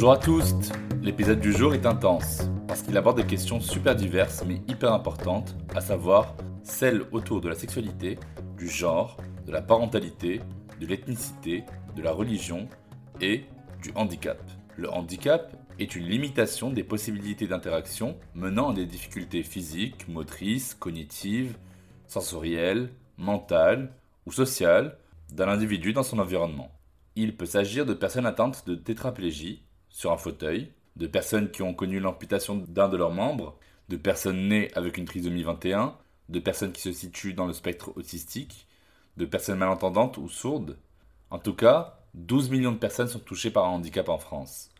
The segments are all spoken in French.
Bonjour à tous L'épisode du jour est intense, parce qu'il aborde des questions super diverses mais hyper importantes, à savoir celles autour de la sexualité, du genre, de la parentalité, de l'ethnicité, de la religion et du handicap. Le handicap est une limitation des possibilités d'interaction menant à des difficultés physiques, motrices, cognitives, sensorielles, mentales ou sociales d'un individu dans son environnement. Il peut s'agir de personnes atteintes de tétraplégie sur un fauteuil, de personnes qui ont connu l'amputation d'un de leurs membres, de personnes nées avec une trisomie 21, de personnes qui se situent dans le spectre autistique, de personnes malentendantes ou sourdes. En tout cas, 12 millions de personnes sont touchées par un handicap en France.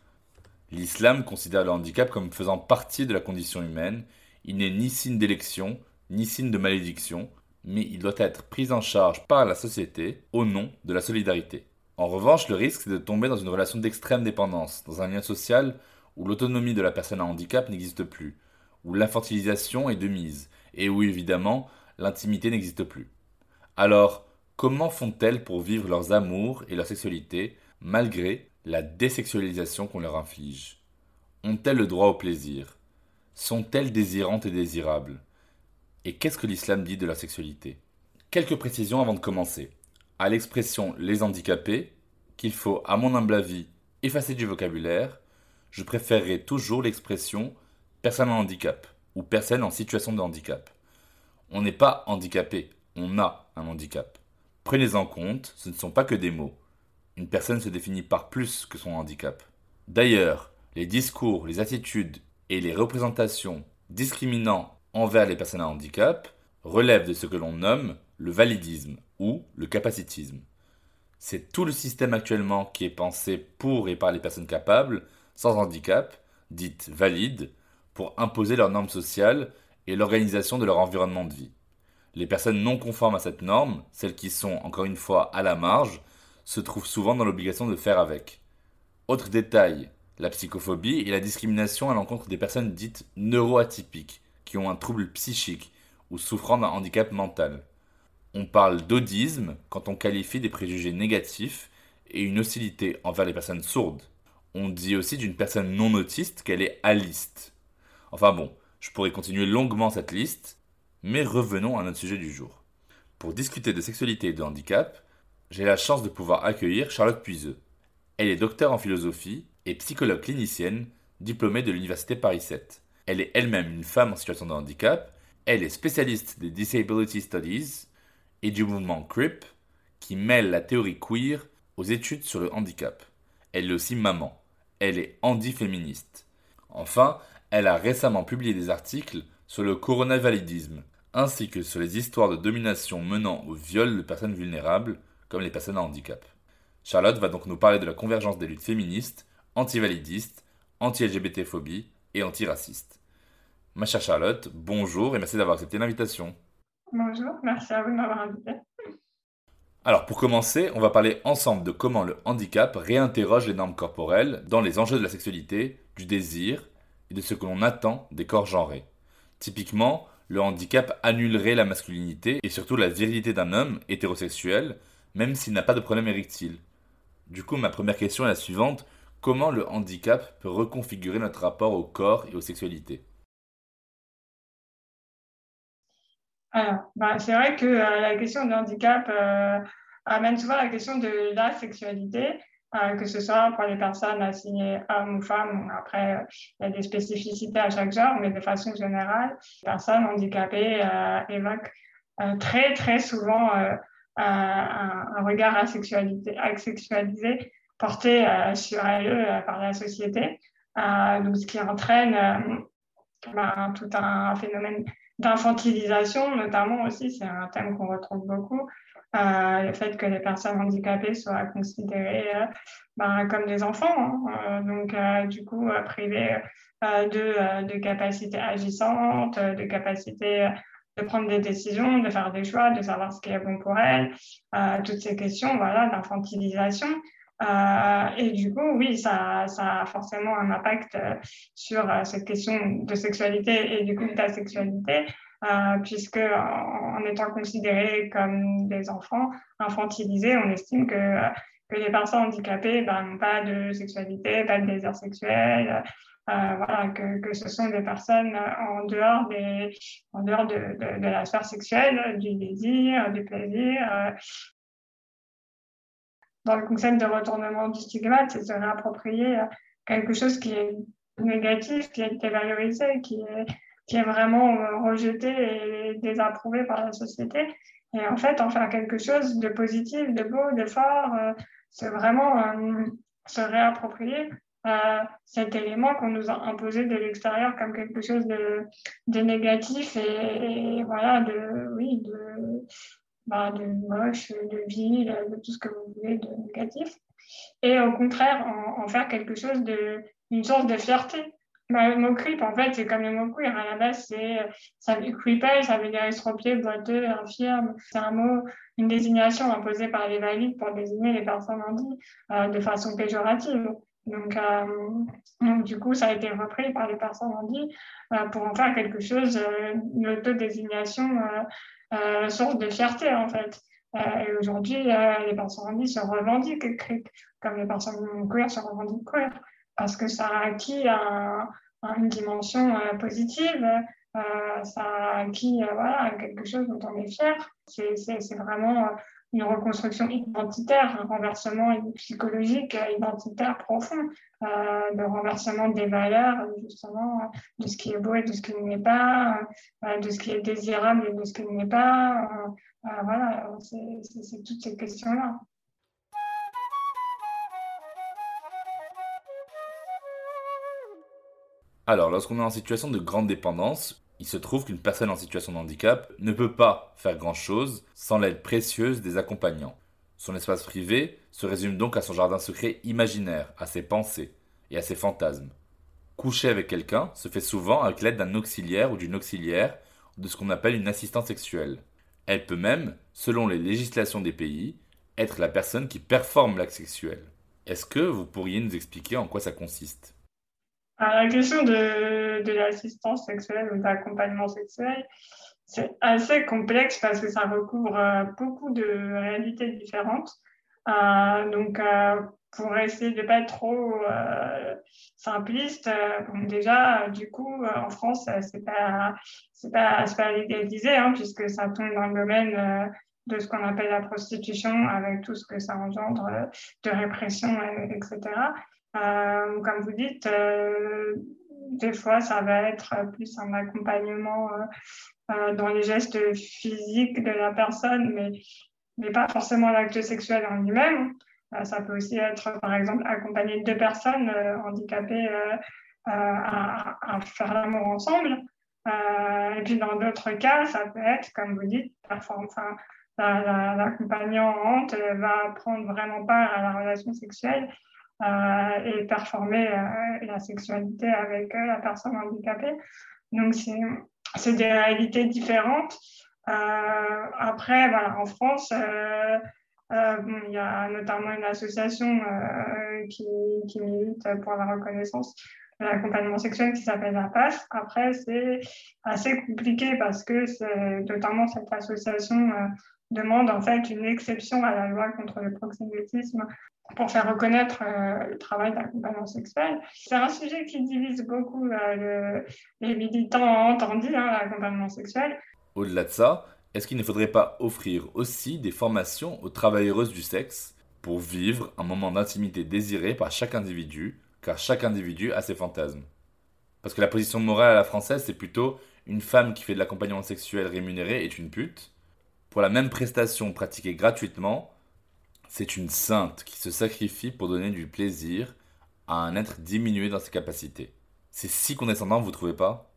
L'islam considère le handicap comme faisant partie de la condition humaine. Il n'est ni signe d'élection, ni signe de malédiction, mais il doit être pris en charge par la société au nom de la solidarité. En revanche, le risque, c'est de tomber dans une relation d'extrême dépendance, dans un lien social où l'autonomie de la personne à handicap n'existe plus, où l'infantilisation est de mise, et où évidemment l'intimité n'existe plus. Alors, comment font-elles pour vivre leurs amours et leur sexualité malgré la désexualisation qu'on leur inflige? Ont-elles le droit au plaisir? Sont-elles désirantes et désirables? Et qu'est-ce que l'islam dit de la sexualité? Quelques précisions avant de commencer à l'expression les handicapés, qu'il faut, à mon humble avis, effacer du vocabulaire, je préférerais toujours l'expression personne en handicap ou personne en situation de handicap. On n'est pas handicapé, on a un handicap. Prenez en compte, ce ne sont pas que des mots. Une personne se définit par plus que son handicap. D'ailleurs, les discours, les attitudes et les représentations discriminant envers les personnes à handicap relèvent de ce que l'on nomme le validisme ou le capacitisme. C'est tout le système actuellement qui est pensé pour et par les personnes capables, sans handicap, dites valides, pour imposer leurs normes sociales et l'organisation de leur environnement de vie. Les personnes non conformes à cette norme, celles qui sont, encore une fois, à la marge, se trouvent souvent dans l'obligation de faire avec. Autre détail, la psychophobie et la discrimination à l'encontre des personnes dites neuroatypiques, qui ont un trouble psychique ou souffrant d'un handicap mental. On parle d'audisme quand on qualifie des préjugés négatifs et une hostilité envers les personnes sourdes. On dit aussi d'une personne non autiste qu'elle est aliste. Enfin bon, je pourrais continuer longuement cette liste, mais revenons à notre sujet du jour. Pour discuter de sexualité et de handicap, j'ai la chance de pouvoir accueillir Charlotte Puiseux. Elle est docteur en philosophie et psychologue clinicienne, diplômée de l'Université Paris 7. Elle est elle-même une femme en situation de handicap, elle est spécialiste des Disability Studies, et du mouvement CRIP qui mêle la théorie queer aux études sur le handicap. Elle est aussi maman. Elle est handi-féministe. Enfin, elle a récemment publié des articles sur le coronavalidisme, ainsi que sur les histoires de domination menant au viol de personnes vulnérables, comme les personnes à handicap. Charlotte va donc nous parler de la convergence des luttes féministes, anti-validistes, anti-LGBT-phobie et anti-racistes. Ma chère Charlotte, bonjour et merci d'avoir accepté l'invitation. Bonjour, merci à vous de m'avoir invité. Alors pour commencer, on va parler ensemble de comment le handicap réinterroge les normes corporelles dans les enjeux de la sexualité, du désir et de ce que l'on attend des corps genrés. Typiquement, le handicap annulerait la masculinité et surtout la virilité d'un homme hétérosexuel, même s'il n'a pas de problème érectile. Du coup, ma première question est la suivante. comment le handicap peut reconfigurer notre rapport au corps et aux sexualités? Alors, bah, c'est vrai que euh, la question du handicap euh, amène souvent la question de la sexualité, euh, que ce soit pour les personnes assignées hommes ou femmes. Après, il y a des spécificités à chaque genre, mais de façon générale, les personnes handicapées évoquent très, très souvent un, regard asexualisé porté sur elles par la société. donc, ce qui entraîne bah, tout un phénomène d'infantilisation, notamment aussi, c'est un thème qu'on retrouve beaucoup. Euh, le fait que les personnes handicapées soient considérées euh, ben, comme des enfants, hein. euh, donc du coup privées de, capacités agissantes, de capacités de prendre des décisions, de faire des choix, de savoir ce qui est bon pour elles, toutes ces questions voilà, d'infantilisation. Et du coup, oui, ça, ça, a forcément un impact sur cette question de sexualité et du coup de sexualité, euh, puisque en, étant considérés comme des enfants infantilisés, on estime que, que les personnes handicapées ben, n'ont pas de sexualité, pas de désir sexuel, euh, voilà, que, ce sont des personnes en dehors, des, en dehors de, de, de la sphère sexuelle, du désir, du plaisir. Euh. Dans le concept de retournement du stigmate, c'est se réapproprier quelque chose qui est négatif, qui a été valorisé, qui est, vraiment euh, rejeté et désapprouvé par la société. Et en fait, en faire quelque chose de positif, de beau, de fort, euh, c'est vraiment euh, se réapproprier cet élément qu'on nous a imposé de l'extérieur comme quelque chose de, négatif et, voilà, de, oui, de, bah, de moche, de vil, de tout ce que vous voulez de négatif. Et au contraire, en, faire quelque chose de, une source de fierté bah, le mot creep, en fait, c'est comme le mot queer. À la base, c'est, ça, creepy, ça veut dire estropié, boiteux, infirme. C'est un mot, une désignation imposée par les valides pour désigner les personnes handies euh, de façon péjorative. Donc, euh, donc, du coup, ça a été repris par les personnes handies euh, pour en faire quelque chose, euh, une autodésignation source de fierté, en fait. et aujourd'hui, les personnes handies se revendiquent creep, comme les personnes queer se revendiquent queer parce que ça a acquis une dimension euh, positive, euh, ça a acquis euh, voilà, quelque chose dont on est fier. C'est vraiment une reconstruction identitaire, un renversement psychologique identitaire profond, le renversement des valeurs, justement, de ce qui est beau et de ce qui n'est pas, de ce qui est désirable et de ce qui n'est pas. voilà, c'est toutes ces questions-là. Alors, lorsqu'on est en situation de grande dépendance, il se trouve qu'une personne en situation de handicap ne peut pas faire grand-chose sans l'aide précieuse des accompagnants. Son espace privé se résume donc à son jardin secret imaginaire, à ses pensées et à ses fantasmes. Coucher avec quelqu'un se fait souvent avec l'aide d'un auxiliaire ou d'une auxiliaire de ce qu'on appelle une assistante sexuelle. Elle peut même, selon les législations des pays, être la personne qui performe l'acte sexuel. Est-ce que vous pourriez nous expliquer en quoi ça consiste? La question de, de l'assistance sexuelle ou d'accompagnement sexuel, c'est assez complexe parce que ça recouvre euh, beaucoup de réalités différentes. Euh, donc, euh, pour essayer de ne pas être trop simpliste, déjà, du coup, en France, c'est pas, c'est pas, pas légalisé, hein, puisque ça tombe dans le domaine de ce qu'on appelle la prostitution, avec tout ce que ça engendre de répression, etc. Euh, comme vous dites, euh, des fois, ça va être plus un accompagnement euh, dans les gestes physiques de la personne, mais, mais pas forcément l'acte sexuel en lui-même. ça peut aussi être, par exemple, accompagner deux personnes handicapées à, faire l'amour ensemble. et puis, dans d'autres cas, ça peut être, comme vous dites, enfin, l'accompagnante va prendre vraiment part à la relation sexuelle et performer euh, la sexualité avec euh, la personne handicapée. Donc, c'est des réalités différentes. après, voilà, en France, il y a notamment une association qui, qui, milite pour la reconnaissance de l'accompagnement sexuel qui s'appelle la PAS. Après, c'est assez compliqué parce que notamment cette association demande en fait une exception à la loi contre le proxénétisme pour faire reconnaître euh, le travail d'accompagnement sexuel. C'est un sujet qui divise beaucoup euh, les militants entendus, hein, l'accompagnement sexuel. Au-delà de ça, est-ce qu'il ne faudrait pas offrir aussi des formations aux travailleuses du sexe pour vivre un moment d'intimité désiré par chaque individu, car chaque individu a ses fantasmes? Parce que la position morale à la française, c'est plutôt une femme qui fait de l'accompagnement sexuel rémunéré est une pute. Pour la même prestation pratiquée gratuitement, c'est une sainte qui se sacrifie pour donner du plaisir à un être diminué dans ses capacités. C'est si condescendant, vous trouvez pas?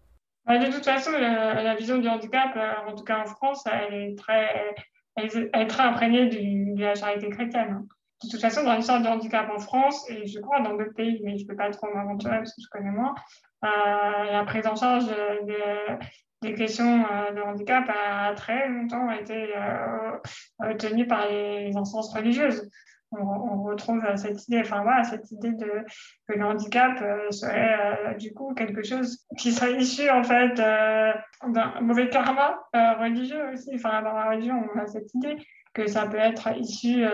Bah, De toute façon, la, vision du handicap, euh, en tout cas en France, elle est très, elle, est très imprégnée de la charité chrétienne. Hein. De toute façon, dans l'histoire du handicap en France, et je crois dans d'autres pays, mais je ne peux pas trop m'aventurer parce que je connais moins, euh, la prise en charge de, des questions euh, de handicap a très longtemps été euh, tenue par les instances religieuses. On, retrouve cette idée, enfin voilà, cette idée de que le handicap euh, serait du coup quelque chose qui serait issu en fait d'un mauvais karma religieux aussi. Enfin, dans la religion, on a cette idée que ça peut être issu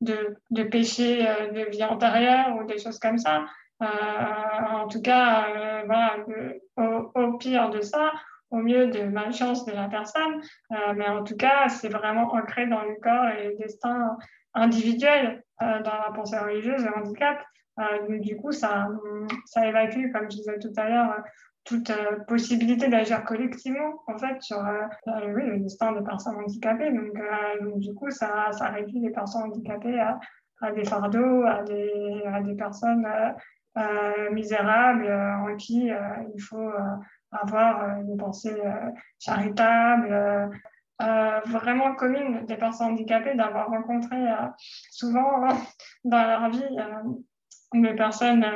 de, de péchés de vie antérieure ou des choses comme ça. en tout cas, voilà, au, pire de ça, au mieux de malchance de la personne, euh, mais en tout cas, c'est vraiment ancré dans le corps et le destin individuel euh, dans la pensée religieuse, le handicap. Euh, du coup, ça, ça évacue, comme je disais tout à l'heure, toute possibilité d'agir collectivement, en fait, sur le destin des personnes handicapées. Donc, du coup, ça, ça réduit les personnes handicapées à, à des fardeaux, à des, à des personnes misérables en qui il faut avoir euh, une pensée euh, charitable, euh, vraiment commune des personnes handicapées, d'avoir rencontré souvent dans leur vie des personnes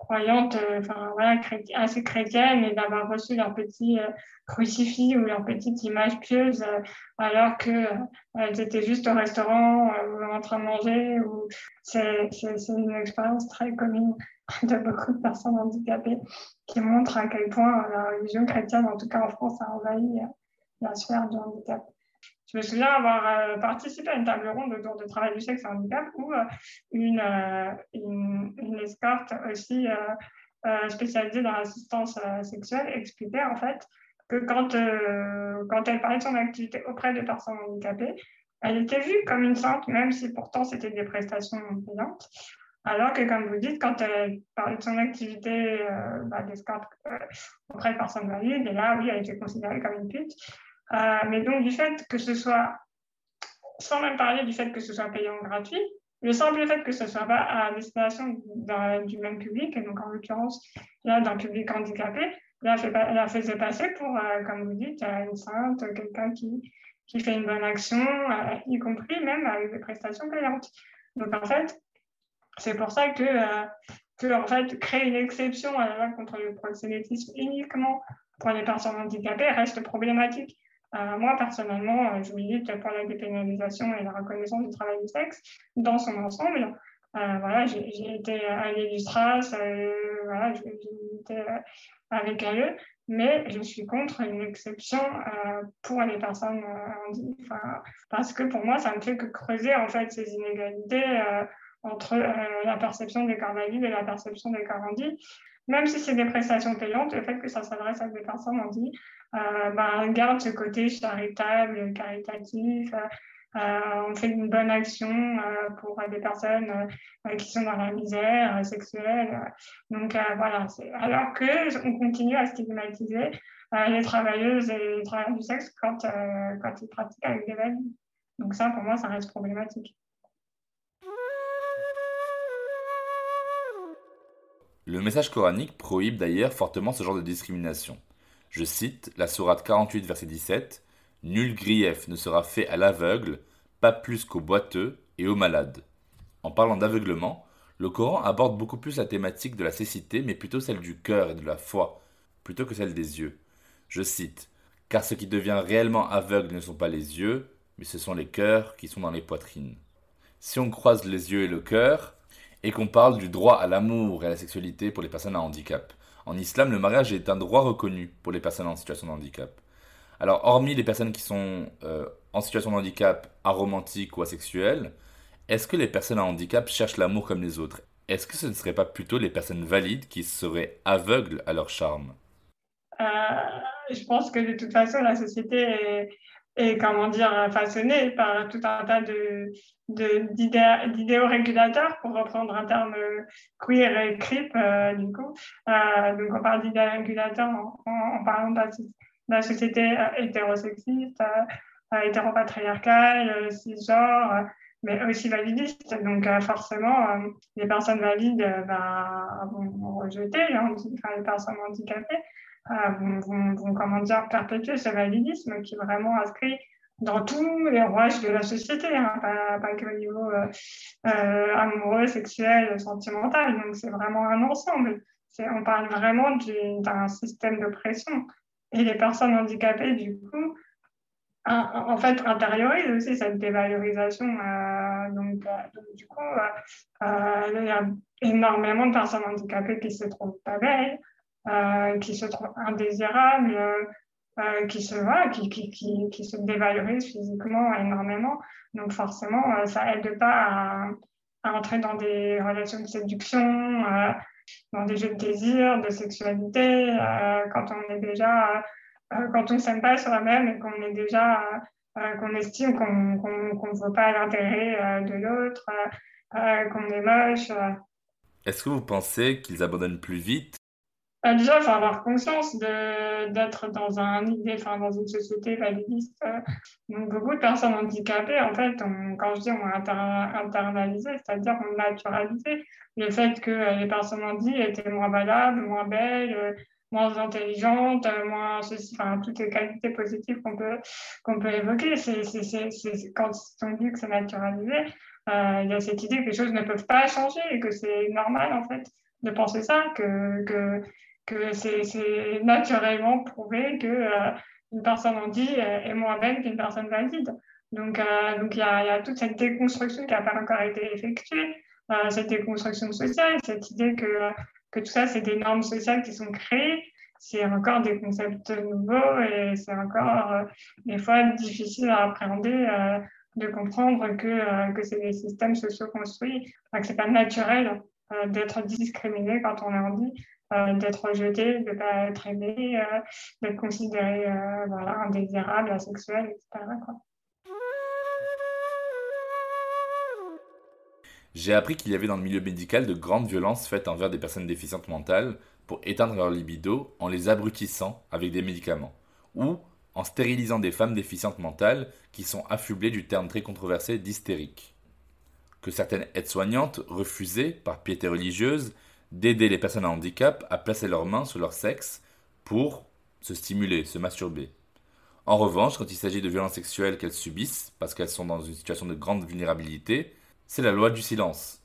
croyantes, enfin voilà, assez chrétiennes, et d'avoir reçu leur petit crucifix ou leur petite image pieuse alors qu'elles étaient juste au restaurant ou en train de manger. Ou... C'est une expérience très commune de beaucoup de personnes handicapées qui montrent à quel point la religion chrétienne, en tout cas en France, a envahi euh, la sphère du handicap. Je me souviens avoir euh, participé à une table ronde autour de travail du sexe et handicap où euh, une, une, une, escorte aussi spécialisée dans l'assistance sexuelle expliquait en fait que quand, quand elle parlait de son activité auprès de personnes handicapées, elle était vue comme une sainte, même si pourtant c'était des prestations payantes. Alors que, comme vous dites, quand elle parlait de son activité euh, bah, d'escorte euh, auprès de personnes valides, et là, oui, elle était considérée comme une pute. Euh, mais donc, du fait que ce soit, sans même parler du fait que ce soit payant gratuit, le simple fait que ce ne soit pas à destination du même public, et donc en l'occurrence, là, d'un public handicapé, là, la faisait passer pour, comme vous dites, une sainte, quelqu'un qui, qui fait une bonne action, y compris même avec des prestations payantes. Donc, en fait, c'est pour ça que, euh, que, en fait, créer une exception à la loi contre le proxénétisme uniquement pour les personnes handicapées reste problématique. Euh, moi, personnellement, euh, je milite pour la dépénalisation et la reconnaissance du travail du sexe dans son ensemble. voilà, j'ai été à l'Illustras, voilà, j'ai milité avec eux, mais je suis contre une exception pour les personnes handicapées, parce que pour moi, ça ne fait que creuser en fait ces inégalités entre euh, la perception des corps valides et la perception des corps handis. Même si c'est des prestations payantes, le fait que ça s'adresse à des personnes handies euh, bah, garde ce côté charitable, caritatif. Euh, on fait une bonne action pour des personnes qui sont dans la misère sexuelle. Donc voilà, alors qu'on continue à stigmatiser les travailleuses et les travailleurs du sexe quand, quand ils pratiquent avec des valides. Donc ça, pour moi, ça reste problématique. Le message coranique prohibe d'ailleurs fortement ce genre de discrimination. Je cite la Sourate 48, verset 17 Nul grief ne sera fait à l'aveugle, pas plus qu'au boiteux et aux malades. En parlant d'aveuglement, le Coran aborde beaucoup plus la thématique de la cécité, mais plutôt celle du cœur et de la foi, plutôt que celle des yeux. Je cite Car ce qui devient réellement aveugle ne sont pas les yeux, mais ce sont les cœurs qui sont dans les poitrines. Si on croise les yeux et le cœur, et qu'on parle du droit à l'amour et à la sexualité pour les personnes à handicap. En islam, le mariage est un droit reconnu pour les personnes en situation de handicap. Alors, hormis les personnes qui sont euh, en situation de handicap aromantique ou asexuelles, est-ce que les personnes à handicap cherchent l'amour comme les autres? Est-ce que ce ne seraient pas plutôt les personnes valides qui seraient aveugles à leur charme? Euh, Je pense que de toute façon, la société est comment dire, façonnée par tout un tas de, d'idéaux régulateurs, pour reprendre un terme queer et creep, euh, du coup. Euh, donc, on parle d'idéaux régulateurs en, parlant de la, société euh, hétérosexiste, hétéropatriarcale, cisgenre, mais aussi validiste. Donc, forcément, les personnes valides ben, vont rejeter hein, les personnes handicapées. Vont, vont, comment dire, perpétuer ce validisme qui est vraiment inscrit dans tous les rouages de la société, hein, pas, pas, que au niveau euh, euh, amoureux, sexuel, sentimental. Donc c'est vraiment un ensemble. On parle vraiment d'un système de pression. Et les personnes handicapées, du coup, en fait, intériorisent aussi cette dévalorisation. Euh, donc, du coup, il y a énormément de personnes handicapées qui se trouvent pas belles, qui se trouvent indésirables, euh, qui, se, voilà, qui, qui, qui, se dévalorisent physiquement énormément. Donc forcément, euh, ça aide pas à, entrer dans des relations de séduction, euh, dans des jeux de désir, de sexualité, quand on est déjà, quand on s'aime pas soi-même et qu'on est déjà, qu'on estime qu'on ne veut pas l'intérêt de l'autre, qu'on est moche. Est-ce que vous pensez qu'ils abandonnent plus vite bah, déjà, faut avoir conscience d'être dans, une société validiste. Beaucoup de personnes handicapées, en fait, quand je dis on a internalisé, c'est-à-dire on a naturalisé le fait que les personnes handicapées étaient moins valables, moins belles, moins intelligentes, moins enfin, toutes les qualités positives qu'on peut, qu'on peut évoquer. C'est, quand on dit que c'est naturalisé, euh, il y a cette idée que les choses ne peuvent pas changer et que c'est normal, en fait, de penser ça, que que c'est naturellement prouvé que euh, une personne handicapée est moins belle qu'une personne valide. Donc, euh, donc il y, a, y, a toute cette déconstruction qui n'a pas encore été effectuée, euh, cette déconstruction sociale, cette idée que, que tout ça, c'est des normes sociales qui sont créées. C'est encore des concepts nouveaux et c'est encore des fois difficile à appréhender, de comprendre que, que c'est des systèmes sociaux construits, que ce n'est pas naturel d'être discriminé quand on est handicapé euh, d'être rejeté, de ne pas être aimé, euh, d'être considéré euh, voilà, indésirable, asexuel, etc. J'ai appris qu'il y avait dans le milieu médical de grandes violences faites envers des personnes déficientes mentales pour éteindre leur libido en les abrutissant avec des médicaments, ou en stérilisant des femmes déficientes mentales qui sont affublées du terme très controversé d'hystérique. Que certaines aides-soignantes refusaient, par piété religieuse, d'aider les personnes à handicap à placer leurs mains sur leur sexe pour se stimuler, se masturber. En revanche, quand il s'agit de violences sexuelles qu'elles subissent, parce qu'elles sont dans une situation de grande vulnérabilité, c'est la loi du silence.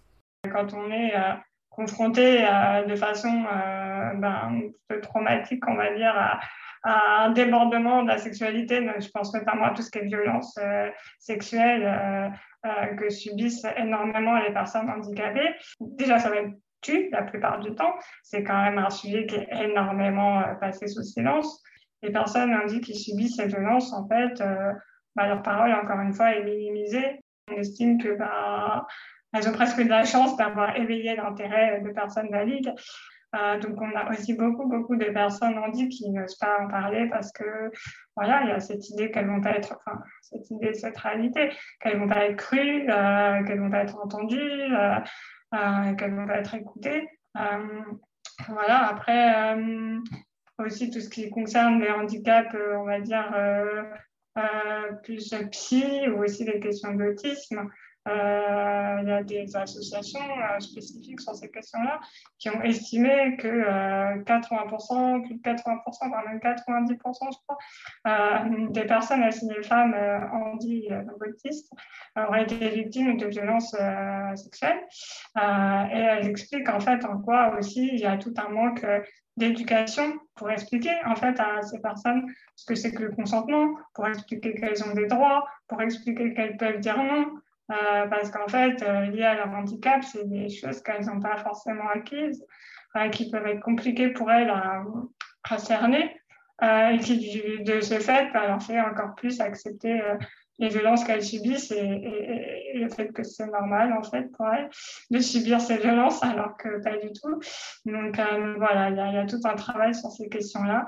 Quand on est euh, confronté euh, de façon euh, ben, traumatique, on va dire, à, un débordement de la sexualité, je pense notamment à tout ce qui est violence sexuelle que subissent énormément les personnes handicapées, déjà ça va être la plupart du temps. C'est quand même un sujet qui est énormément euh, passé sous silence. Les personnes indiquent qu'ils subissent ces violences, en fait, euh, bah, leur parole, encore une fois, est minimisée. On estime que bah, elles ont presque de la chance d'avoir éveillé l'intérêt de personnes valides. Euh, donc, on a aussi beaucoup, beaucoup de personnes handicapées qui n'osent pas en parler parce que, voilà, il y a cette idée qu'elles vont pas être, enfin, cette idée, cette réalité, qu'elles vont pas être crues, euh, qu'elles vont pas être entendues, euh, qu'elles vont être écoutées. Euh, voilà, après, euh, aussi tout ce qui concerne les handicaps, on va dire, plus psy ou aussi les questions d'autisme. Euh, il y a des associations euh, spécifiques sur ces questions-là qui ont estimé que 80%, plus de 80%, voire même 90%, je crois, euh, des personnes assignées femmes handi-autistes auraient été victimes de violences sexuelles. et elles expliquent en fait en quoi aussi il y a tout un manque d'éducation pour expliquer en fait à ces personnes ce que c'est que le consentement, pour expliquer qu'elles ont des droits, pour expliquer qu'elles peuvent dire non, euh, parce qu'en fait, euh, lié à leur handicap, c'est des choses qu'elles n'ont pas forcément acquises, euh, qui peuvent être compliquées pour elles à, cerner. et qui, de ce fait, bah, leur fait encore plus accepter les violences qu'elles subissent et, le fait que c'est normal, en fait, pour elles de subir ces violences, alors que pas du tout. Donc, voilà, il y, y, a tout un travail sur ces questions-là.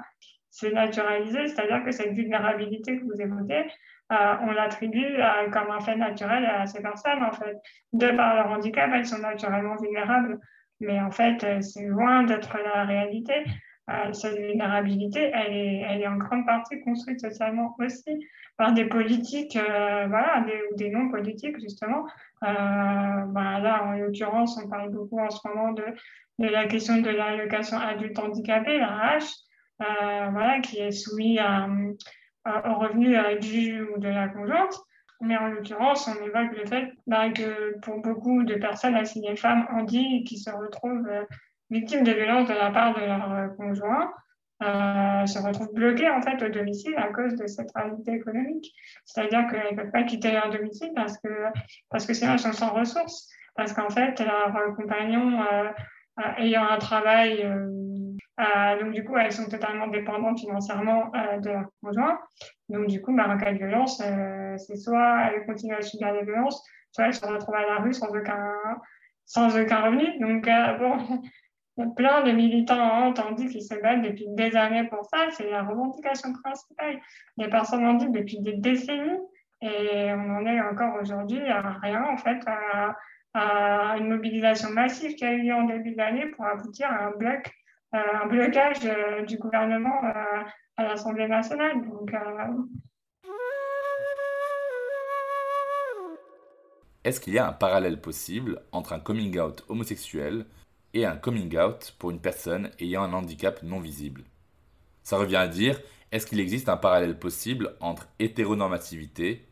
C'est naturalisé, c'est-à-dire que cette vulnérabilité que vous évoquez, euh, on l'attribue euh, comme un fait naturel à ces personnes, en fait. De par leur handicap, elles sont naturellement vulnérables. Mais en fait, euh, c'est loin d'être la réalité. cette vulnérabilité, elle est, elle est en grande partie construite socialement aussi par des politiques, voilà, des, des non-politiques, justement. Bah, là, en l'occurrence, on parle beaucoup en ce moment de, de la question de l'allocation adulte handicapé, la H, voilà, qui est soumise à au revenu du ou de la conjointe. Mais en l'occurrence, on évoque le fait bah, que pour beaucoup de personnes assignées femmes handi qui se retrouvent euh, victimes de violences de la part de leur euh, conjoint, euh, se retrouvent bloquées en fait au domicile à cause de cette réalité économique. C'est-à-dire qu'elles ne peuvent pas quitter leur domicile parce que, parce que sinon elles sont sans ressources. Parce qu'en fait, leur compagnon ayant un travail euh, donc, du coup, elles sont totalement dépendantes financièrement euh, de leur conjoint. Donc, du coup, bah, en cas de violence, euh, c'est soit elles continuent à subir des violences, soit elles se retrouvent à la rue sans aucun, sans aucun revenu. Donc, bon, il y a plein de militants entendus qui se battent depuis des années pour ça. C'est la revendication principale des personnes handies depuis des décennies. Et on en est encore aujourd'hui à rien, en fait, à, à, une mobilisation massive qui a eu lieu en début d'année pour aboutir à un bloc euh, un blocage euh, du gouvernement euh, à l'Assemblée nationale. Donc, Est-ce qu'il y a un parallèle possible entre un coming out homosexuel et un coming out pour une personne ayant un handicap non visible? Ça revient à dire, est-ce qu'il existe un parallèle possible entre hétéronormativité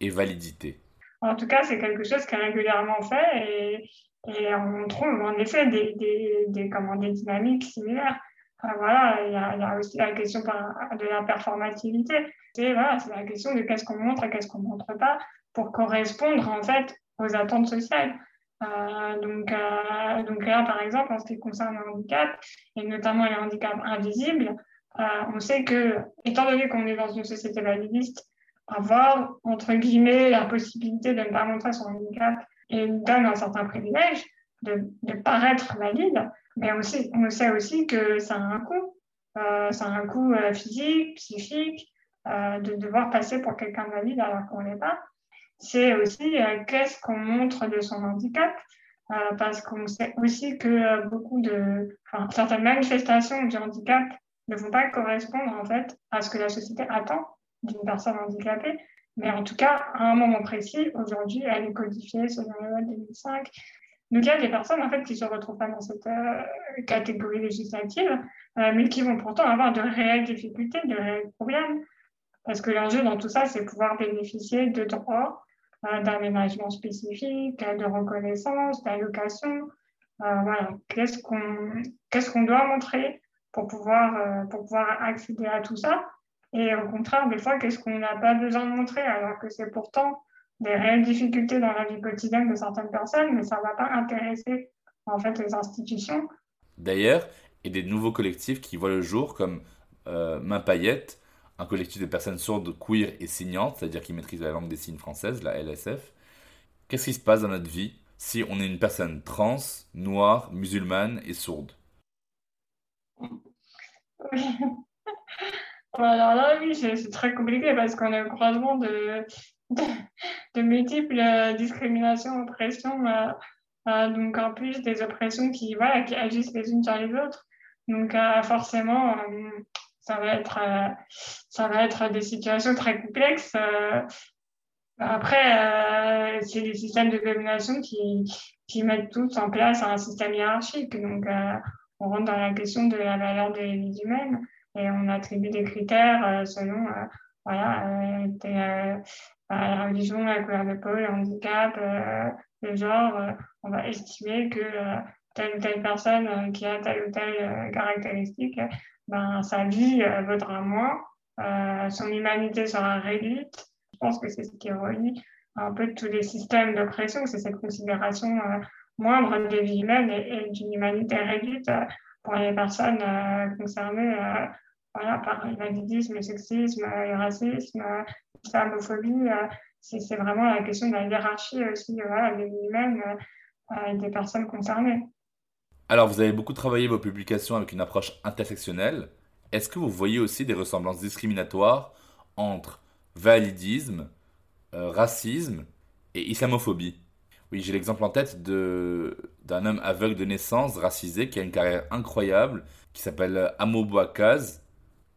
et validité? En tout cas, c'est quelque chose qui est régulièrement fait et, et on trouve en effet des, des, des, comment, des dynamiques similaires. voilà, il y, a, aussi la question de la performativité. C'est voilà, la question de qu'est-ce qu'on montre et qu'est-ce qu'on ne montre pas pour correspondre en fait aux attentes sociales. Euh, donc, euh, donc là, par exemple, en ce qui concerne le handicap, et notamment les handicaps invisibles, euh, on sait que, étant donné qu'on est dans une société validiste, avoir, entre guillemets, la possibilité de ne pas montrer son handicap et donne un certain privilège de, paraître valide, mais on sait aussi que ça a un coût. Euh, ça a un coût euh, physique, psychique, euh, de devoir passer pour quelqu'un de valide alors qu'on ne l'est pas. C'est aussi qu'est-ce qu'on montre de son handicap, parce qu'on sait aussi que beaucoup de, enfin, certaines manifestations du handicap ne vont pas correspondre en fait à ce que la société attend d'une personne handicapée. Mais en tout cas, à un moment précis, aujourd'hui, elle est codifiée selon la loi 2005. Donc, il y a des personnes en fait, qui ne se retrouvent pas dans cette euh, catégorie législative, euh, mais qui vont pourtant avoir de réelles difficultés, de réels problèmes. Parce que l'enjeu dans tout ça, c'est pouvoir bénéficier de droits, euh, d'aménagement spécifique, de reconnaissance, d'allocation. voilà. Qu'est-ce qu'on qu'est-ce qu'on doit montrer pour pouvoir, pour pouvoir accéder à tout ça? Et au contraire, des fois, qu'est-ce qu'on n'a pas besoin de montrer alors que c'est pourtant des réelles difficultés dans la vie quotidienne de certaines personnes, mais ça ne va pas intéresser en fait les institutions. D'ailleurs, il y a des nouveaux collectifs qui voient le jour comme euh, Main Paillette, un collectif de personnes sourdes, queer et signantes, c'est-à-dire qui maîtrisent la langue des signes française, la LSF. Qu'est-ce qui se passe dans notre vie si on est une personne trans, noire, musulmane et sourde? alors là, oui, c'est très compliqué parce qu'on est au croisement de, de, multiples euh, discriminations, oppressions, euh, euh, donc en plus des oppressions qui, voilà, qui agissent les unes sur les autres. Donc forcément, ça, va être, ça va être des situations très complexes. après, c'est des systèmes de domination qui, qui mettent tous en place un système hiérarchique. Donc on rentre dans la question de la valeur des vies humaines et on attribue des critères euh, selon euh, voilà, euh, la religion, la couleur de peau, le handicap, le genre. on va estimer que telle ou telle personne qui a telle ou telle caractéristique, ben, sa vie vaudra moins, son humanité sera réduite. Je pense que c'est ce qui relie un peu tous les systèmes d'oppression, c'est cette considération moindre des vies humaines et d'une humanité réduite pour les personnes concernées voilà, par l'invalidisme, le sexisme, le racisme, l'islamophobie. c'est vraiment la question de la hiérarchie aussi voilà, des humaines et des personnes concernées. Alors, vous avez beaucoup travaillé vos publications avec une approche intersectionnelle. Est-ce que vous voyez aussi des ressemblances discriminatoires entre validisme, euh, racisme et islamophobie? Oui, j'ai l'exemple en tête d'un homme aveugle de naissance, racisé, qui a une carrière incroyable, qui s'appelle Amo Bouakaz,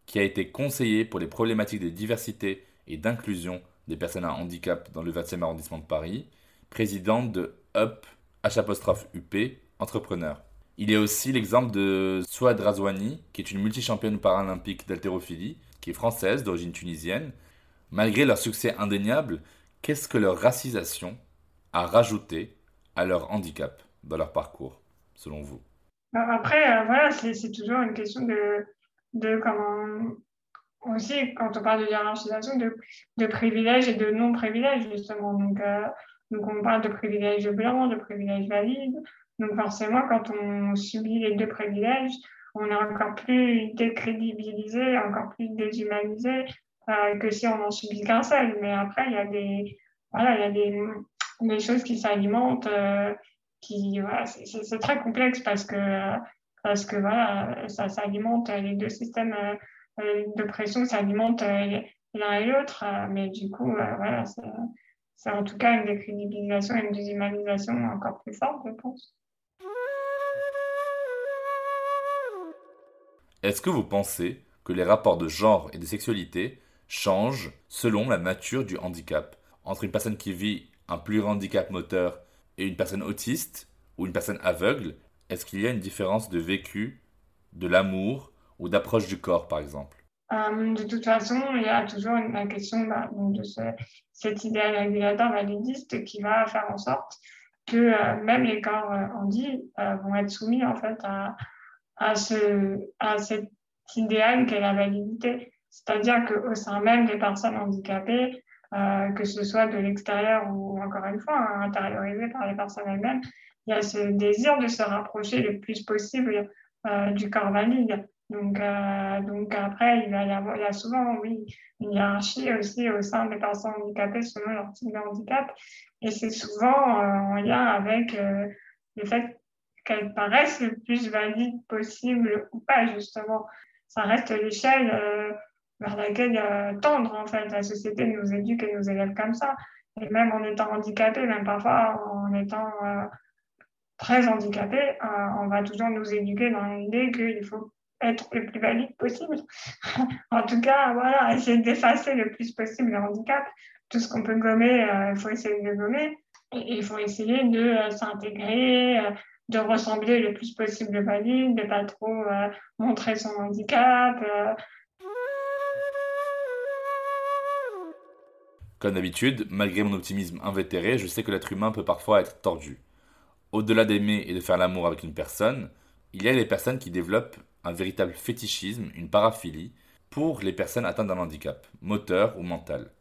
qui a été conseiller pour les problématiques de diversité et d'inclusion des personnes à handicap dans le 20e arrondissement de Paris, présidente de UP, H-UP, entrepreneur. Il y a aussi l'exemple de Souad Razouani, qui est une multi-championne paralympique d'haltérophilie, qui est française, d'origine tunisienne. Malgré leur succès indéniable, qu'est-ce que leur racisation a rajouté à leur handicap dans leur parcours, selon vous Après, euh, voilà, c'est toujours une question de, de comment aussi quand on parle de hiérarchisation de, privilèges et de non-privilèges justement donc euh, donc on parle de privilèges blancs de privilèges valides donc forcément, quand on subit les deux privilèges, on est encore plus décrédibilisé, encore plus déshumanisé euh, que si on n'en subit qu'un seul. Mais après, il y a des, voilà, il y a des, des choses qui s'alimentent, euh, qui, voilà, c'est très complexe parce que, parce que voilà, ça s'alimente les deux systèmes euh, de pression, s'alimentent l'un et l'autre. mais du coup, voilà, c'est en tout cas une décrédibilisation et une déshumanisation encore plus forte, je pense. Est-ce que vous pensez que les rapports de genre et de sexualité changent selon la nature du handicap? Entre une personne qui vit un plus handicap moteur et une personne autiste ou une personne aveugle, est-ce qu'il y a une différence de vécu, de l'amour ou d'approche du corps, par exemple? Euh, de toute façon, il y a toujours la question bah, de cet idéal régulateur validiste qui va faire en sorte que euh, même les corps euh, handi vont être soumis en fait à, à, ce, à cet idéal qu'est la validité. C'est-à-dire qu'au sein même des personnes handicapées, euh, que ce soit de l'extérieur ou encore une fois hein, intériorisé par les personnes elles-mêmes, il y a ce désir de se rapprocher le plus possible euh, du corps valide. Donc, euh, donc après, il, y a, souvent, oui, une hiérarchie aussi au sein des personnes handicapées selon leur type de handicap. Et c'est souvent en lien avec le fait qu'elle paraisse le plus valide possible ou pas, justement. Ça reste l'échelle vers laquelle euh, tendre, en fait. La société nous éduque et nous élève comme ça. Et même en étant handicapé, même parfois en étant euh, très handicapé, on va toujours nous éduquer dans l'idée qu'il faut être le plus valide possible. en tout cas, voilà, essayer d'effacer le plus possible le handicap. Tout ce qu'on peut gommer, il faut essayer de gommer. Et il faut essayer de s'intégrer, de ressembler le plus possible valide, de pas trop euh, montrer son handicap. Comme d'habitude, malgré mon optimisme invétéré, je sais que l'être humain peut parfois être tordu. Au-delà d'aimer et de faire l'amour avec une personne, il y a les personnes qui développent un véritable fétichisme, une paraphilie, pour les personnes atteintes d'un handicap, moteur ou mental.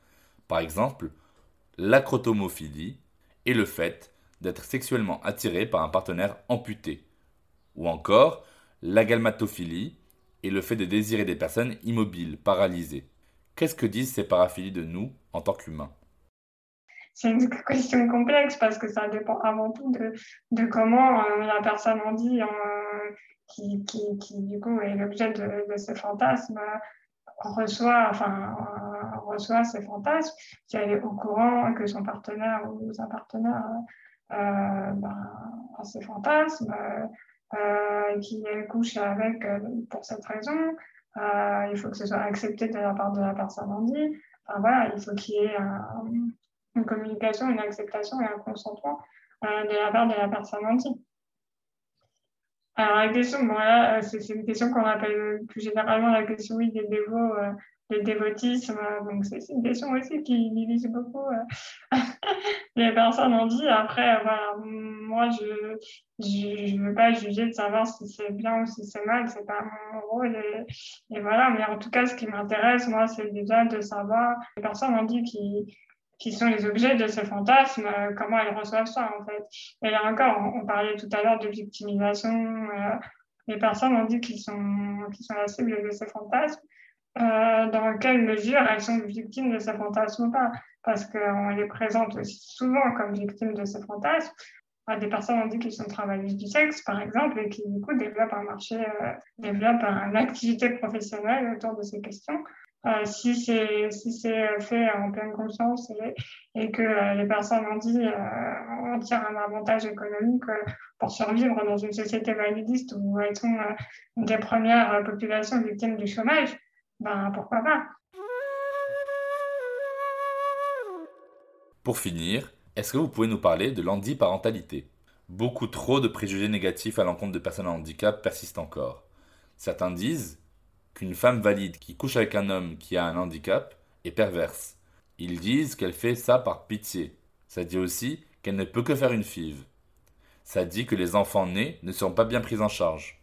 Par exemple, l'acrotomophilie est le fait d'être sexuellement attiré par un partenaire amputé. Ou encore, l'agalmatophilie est le fait de désirer des personnes immobiles, paralysées. Qu'est-ce que disent ces paraphilies de nous en tant qu'humains? C'est une question complexe parce que ça dépend avant tout de, comment euh, la personne en dit, euh, qui, du coup est l'objet de, de ce fantasme, reçoit, enfin, reçoit ces fantasmes, si elle est au courant que son partenaire ou sa partenaire euh, ben, à ses fantasmes, euh, qui couche avec euh, pour cette raison. Il faut que ce soit accepté de la part de la personne en dit. Enfin, voilà, il faut qu'il y ait une communication, une acceptation et un consentement de la part de la personne en dit. Alors, la question, bon, là, c'est une question qu'on appelle plus généralement la question oui, des dévots le dévotisme. Donc, c'est une question aussi qui divise beaucoup euh, les personnes en vie. Après, voilà, moi, je ne veux pas juger de savoir si c'est bien ou si c'est mal. C'est pas mon rôle. Et, voilà, mais en tout cas, ce qui m'intéresse, moi, c'est déjà de savoir les personnes en vie qui, qui sont les objets de ces fantasmes, euh, comment elles reçoivent ça, en fait. Et là encore, on, parlait tout à l'heure de victimisation. Euh, les personnes ont dit qu'ils sont, sont la cible de ces fantasmes, dans quelle mesure elles sont victimes de ces fantasmes ou pas parce qu'on les présente aussi souvent comme victimes de ces fantasmes. Des personnes ont dit sont travailleuses du sexe, par exemple, et qui, du coup, développent un marché, euh, développent une activité professionnelle autour de ces questions. Euh, si c'est si fait en pleine conscience et, que euh, les personnes ont dit euh, on tire un avantage économique pour survivre dans une société validiste où elles sont des premières populations victimes du chômage, ben pourquoi pas? Pour finir, est-ce que vous pouvez nous parler de l'handiparentalité? Beaucoup trop de préjugés négatifs à l'encontre de personnes à handicap persistent encore. Certains disent qu'une femme valide qui couche avec un homme qui a un handicap est perverse. Ils disent qu'elle fait ça par pitié. Ça dit aussi qu'elle ne peut que faire une five. Ça dit que les enfants nés ne seront pas bien pris en charge.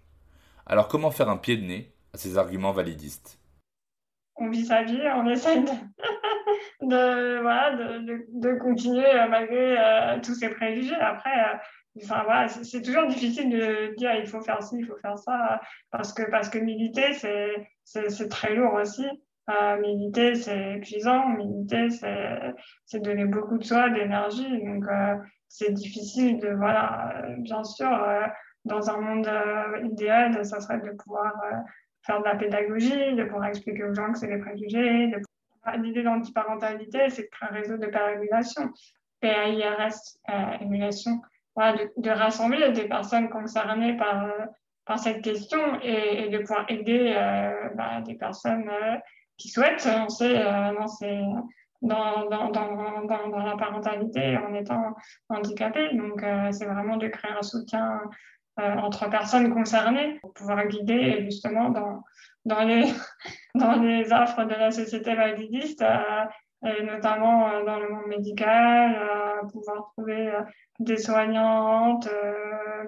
Alors comment faire un pied de nez à ces arguments validistes? On vit sa vie, on essaie de voilà, de, de, continuer euh, malgré euh, tous ces préjugés. Après, euh, enfin, voilà, c'est toujours difficile de dire il faut faire ci, il faut faire ça, parce que, parce que militer, c'est très lourd aussi. militer, c'est épuisant. Militer, c'est donner beaucoup de soi, d'énergie. Donc, c'est difficile de, voilà, bien sûr, dans un monde idéal, ça serait de pouvoir faire de la pédagogie, de pouvoir expliquer aux gens que c'est des préjugés, de L'idée d'antiparentalité, c'est de créer un réseau de pérégulation, PAIRS, euh, émulation, de, rassembler des personnes concernées par, euh, cette question et, de pouvoir aider euh, bah, des personnes qui souhaitent lancer dans, la parentalité en étant handicapées. Donc, c'est vraiment de créer un soutien entre personnes concernées pour pouvoir guider justement dans, dans les, dans les offres de la société validiste, euh, notamment euh, dans le monde médical, euh, pouvoir trouver des soignantes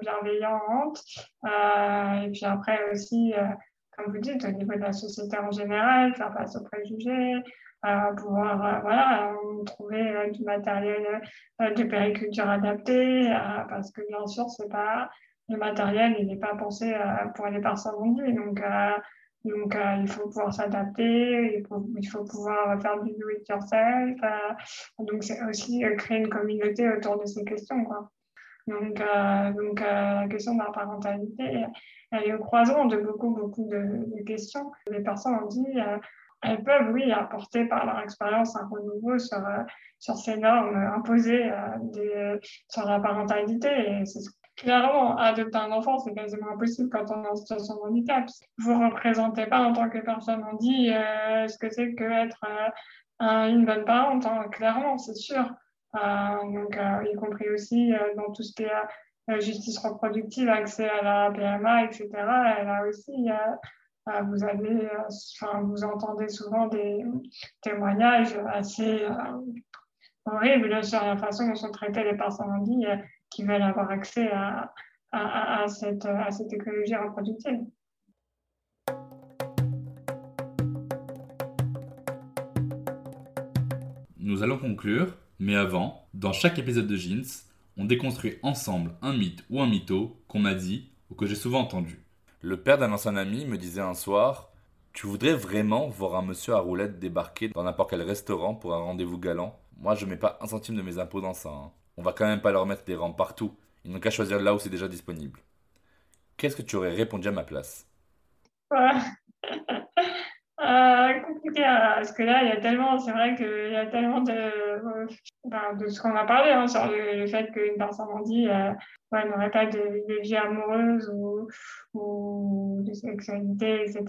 bienveillantes. et puis après aussi, comme vous dites, au niveau de la société en général, faire face aux préjugés, pouvoir voilà, trouver du matériel de périculture adapté, parce que bien sûr, c'est pas le matériel, n'est pas pensé pour les personnes handies. Donc, donc, euh, il faut pouvoir s'adapter, il, faut pouvoir faire du do-it-yourself. Euh, donc, c'est aussi euh, créer une communauté autour de ces questions. Donc, la question de la parentalité, elle est au croisement de beaucoup, beaucoup de, questions. Les personnes ont dit, elles peuvent, oui, apporter par leur expérience un renouveau sur, sur ces normes imposées sur la parentalité. Et c'est Clairement, adopter un enfant, c'est quasiment impossible quand on est en situation de handicap. Vous ne représentez pas en tant que personne handicapée euh, ce que c'est qu'être euh, une bonne parente, hein. clairement, c'est sûr. Euh, donc, y compris aussi dans tout ce qui est justice reproductive, accès à la PMA, etc. Et là aussi, vous avez, vous entendez souvent des témoignages assez horribles sur la façon dont sont traitées les personnes handicapées qui veulent avoir accès à, à, à, cette, à cette écologie reproductive. Nous allons conclure, mais avant, dans chaque épisode de Jeans, on déconstruit ensemble un mythe ou un mytho qu'on m'a dit ou que j'ai souvent entendu. Le père d'un ancien ami me disait un soir Tu voudrais vraiment voir un monsieur à roulette débarquer dans n'importe quel restaurant pour un rendez-vous galant? Moi, je mets pas un centime de mes impôts dans ça. Hein on va quand même pas leur mettre des rangs partout. Ils n'ont qu'à choisir là où c'est déjà disponible. Qu'est-ce que tu aurais répondu à ma place? Euh, compliqué hein, parce que là il y a tellement c'est vrai qu'il y a tellement de, ben, de ce qu'on a parlé hein, sur le, fait qu'une personne en dit euh, n'aurait pas de, vie amoureuse ou, ou, de sexualité etc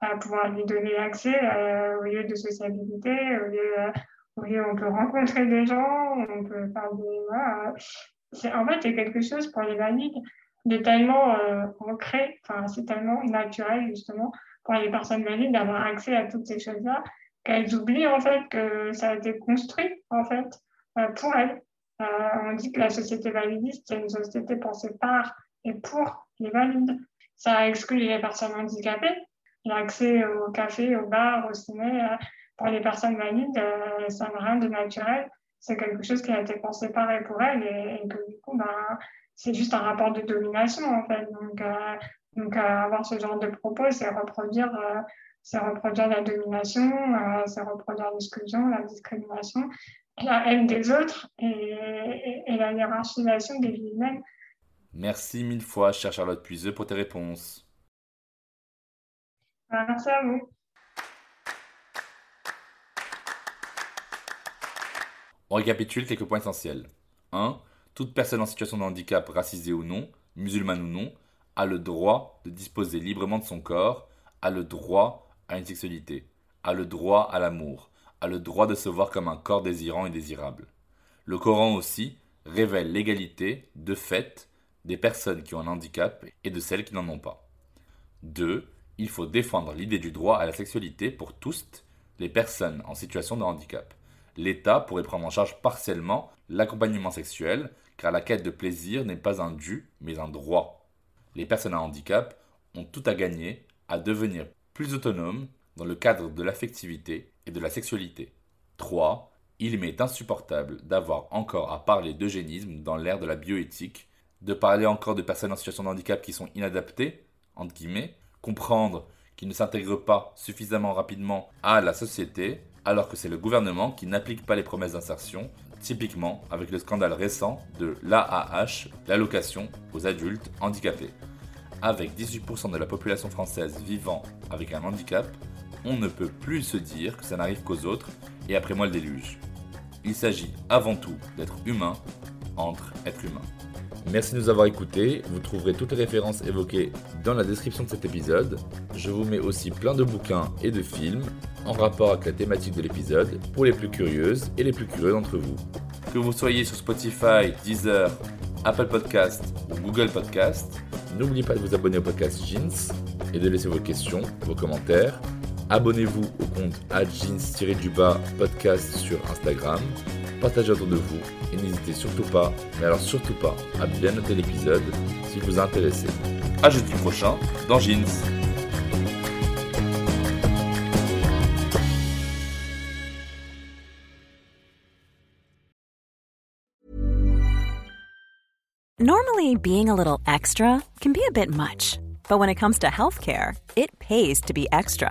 à pouvoir lui donner accès euh, au lieu de sociabilité au lieu oui, on peut rencontrer des gens, on peut faire des. Voilà. En fait, c'est quelque chose pour les valides de tellement euh, ancré, enfin, c'est tellement naturel justement pour les personnes valides d'avoir accès à toutes ces choses-là qu'elles oublient en fait que ça a été construit en fait euh, pour elles. Euh, on dit que la société validiste, c'est une société pensée par et pour les valides. Ça exclut les personnes handicapées, l'accès au café, au bar, au cinéma pour les personnes valides, euh, ça n'a rien de naturel. C'est quelque chose qui a été pensé par et pour elles et, que du coup, ben, c'est juste un rapport de domination en fait. Donc, euh, Donc, avoir ce genre de propos, c'est reproduire, c'est reproduire la domination, c'est reproduire l'exclusion, la discrimination, la haine des autres et, et la hiérarchisation des vies humaines. Merci mille fois, chère Charlotte Puiseux, pour tes réponses. Merci à vous. On récapitule quelques points essentiels. 1. Toute personne en situation de handicap, racisée ou non, musulmane ou non, a le droit de disposer librement de son corps, a le droit à une sexualité, a le droit à l'amour, a le droit de se voir comme un corps désirant et désirable. Le Coran aussi révèle l'égalité, de fait, des personnes qui ont un handicap et de celles qui n'en ont pas. 2. Il faut défendre l'idée du droit à la sexualité pour tous les personnes en situation de handicap l'État pourrait prendre en charge partiellement l'accompagnement sexuel, car la quête de plaisir n'est pas un dû, mais un droit. Les personnes à handicap ont tout à gagner à devenir plus autonomes dans le cadre de l'affectivité et de la sexualité. 3. Il m'est insupportable d'avoir encore à parler d'eugénisme dans l'ère de la bioéthique, de parler encore de personnes en situation de handicap qui sont inadaptées, entre guillemets, comprendre qu'ils ne s'intègrent pas suffisamment rapidement à la société, alors que c'est le gouvernement qui n'applique pas les promesses d'insertion, typiquement avec le scandale récent de l'AAH, l'allocation aux adultes handicapés. Avec 18% de la population française vivant avec un handicap, on ne peut plus se dire que ça n'arrive qu'aux autres et après moi le déluge. Il s'agit avant tout d'être humain entre êtres humains. Merci de nous avoir écoutés. Vous trouverez toutes les références évoquées dans la description de cet épisode. Je vous mets aussi plein de bouquins et de films en rapport avec la thématique de l'épisode pour les plus curieuses et les plus curieux d'entre vous. Que vous soyez sur Spotify, Deezer, Apple Podcast ou Google Podcast, n'oubliez pas de vous abonner au podcast Jeans et de laisser vos questions, vos commentaires. Abonnez-vous au compte jeans-du-bas podcast sur Instagram partagez autour de vous et n'hésitez surtout pas, mais alors surtout pas, à bien noter l'épisode s'il vous a intéressé. A jeudi prochain dans Jeans. Normally, being a little extra can be a bit much, but when it comes to healthcare, it pays to be extra.